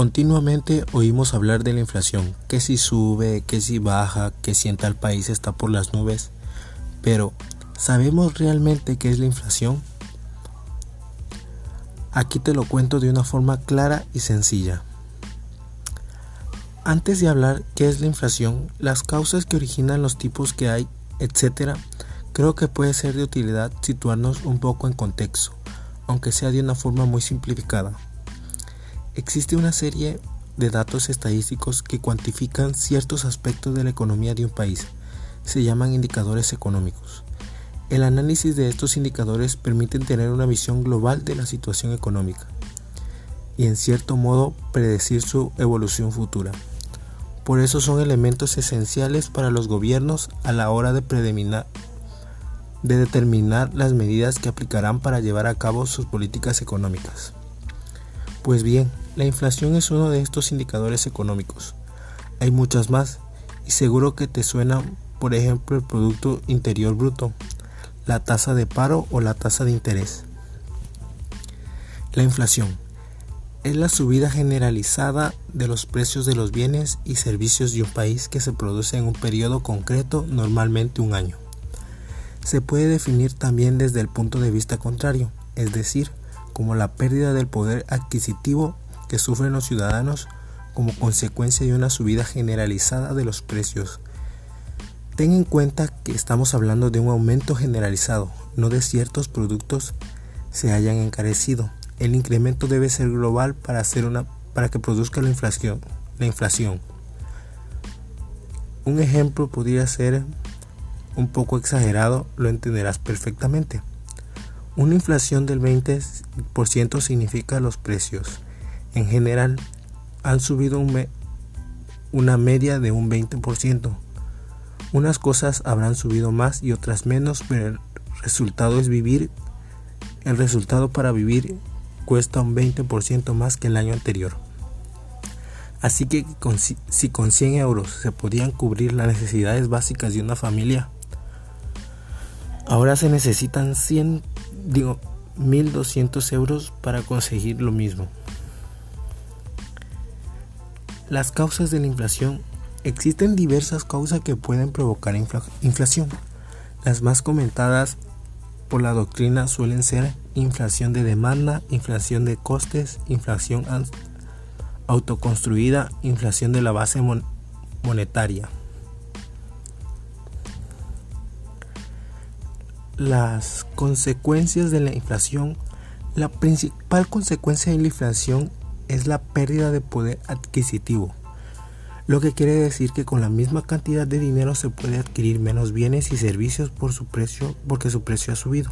Continuamente oímos hablar de la inflación, que si sube, que si baja, que si en tal país está por las nubes. Pero, ¿sabemos realmente qué es la inflación? Aquí te lo cuento de una forma clara y sencilla. Antes de hablar qué es la inflación, las causas que originan los tipos que hay, etc., creo que puede ser de utilidad situarnos un poco en contexto, aunque sea de una forma muy simplificada. Existe una serie de datos estadísticos que cuantifican ciertos aspectos de la economía de un país. Se llaman indicadores económicos. El análisis de estos indicadores permite tener una visión global de la situación económica y en cierto modo predecir su evolución futura. Por eso son elementos esenciales para los gobiernos a la hora de, de determinar las medidas que aplicarán para llevar a cabo sus políticas económicas. Pues bien, la inflación es uno de estos indicadores económicos. Hay muchas más y seguro que te suena, por ejemplo, el Producto Interior Bruto, la tasa de paro o la tasa de interés. La inflación es la subida generalizada de los precios de los bienes y servicios de un país que se produce en un periodo concreto, normalmente un año. Se puede definir también desde el punto de vista contrario, es decir, como la pérdida del poder adquisitivo que sufren los ciudadanos como consecuencia de una subida generalizada de los precios. Ten en cuenta que estamos hablando de un aumento generalizado, no de ciertos productos se hayan encarecido. El incremento debe ser global para, hacer una, para que produzca la inflación, la inflación. Un ejemplo podría ser un poco exagerado, lo entenderás perfectamente. Una inflación del 20% significa los precios. En general, han subido una media de un 20%. Unas cosas habrán subido más y otras menos, pero el resultado es vivir. El resultado para vivir cuesta un 20% más que el año anterior. Así que si con 100 euros se podían cubrir las necesidades básicas de una familia, ahora se necesitan 100 digo, 1.200 euros para conseguir lo mismo. Las causas de la inflación. Existen diversas causas que pueden provocar inflación. Las más comentadas por la doctrina suelen ser inflación de demanda, inflación de costes, inflación autoconstruida, inflación de la base monetaria. Las consecuencias de la inflación, la principal consecuencia de la inflación es la pérdida de poder adquisitivo, lo que quiere decir que con la misma cantidad de dinero se puede adquirir menos bienes y servicios por su precio porque su precio ha subido.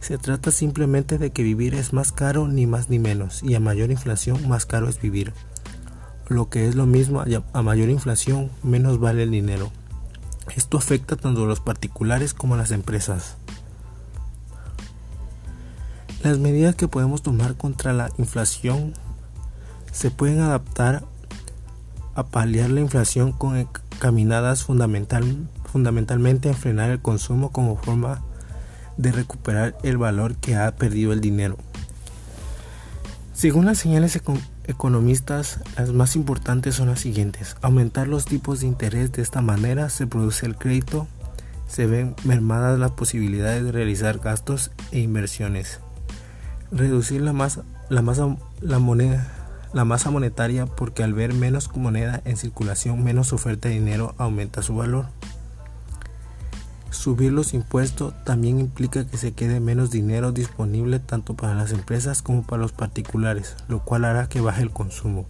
Se trata simplemente de que vivir es más caro ni más ni menos y a mayor inflación más caro es vivir. Lo que es lo mismo, a mayor inflación menos vale el dinero. Esto afecta tanto a los particulares como a las empresas. Las medidas que podemos tomar contra la inflación se pueden adaptar a paliar la inflación con caminadas fundamental, fundamentalmente a frenar el consumo como forma de recuperar el valor que ha perdido el dinero. Según las señales economistas, las más importantes son las siguientes. Aumentar los tipos de interés de esta manera se produce el crédito, se ven mermadas las posibilidades de realizar gastos e inversiones. Reducir la masa, la masa, la moneda, la masa monetaria porque al ver menos moneda en circulación, menos oferta de dinero aumenta su valor. Subir los impuestos también implica que se quede menos dinero disponible tanto para las empresas como para los particulares, lo cual hará que baje el consumo.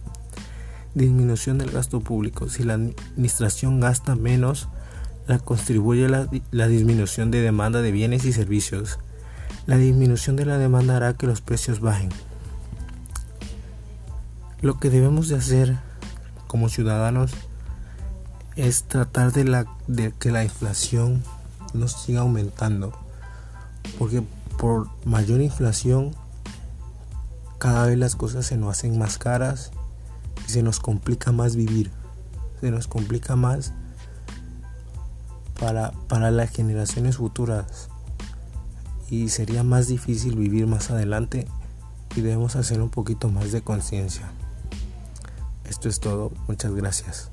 Disminución del gasto público. Si la administración gasta menos, la contribuye la, la disminución de demanda de bienes y servicios. La disminución de la demanda hará que los precios bajen. Lo que debemos de hacer como ciudadanos es tratar de, que la inflación no siga aumentando. Porque por mayor inflación, cada vez las cosas se nos hacen más caras y se nos complica más vivir. Se nos complica más para, para las generaciones futuras. Y sería más difícil vivir más adelante y debemos hacer un poquito más de conciencia. Esto es todo. Muchas gracias.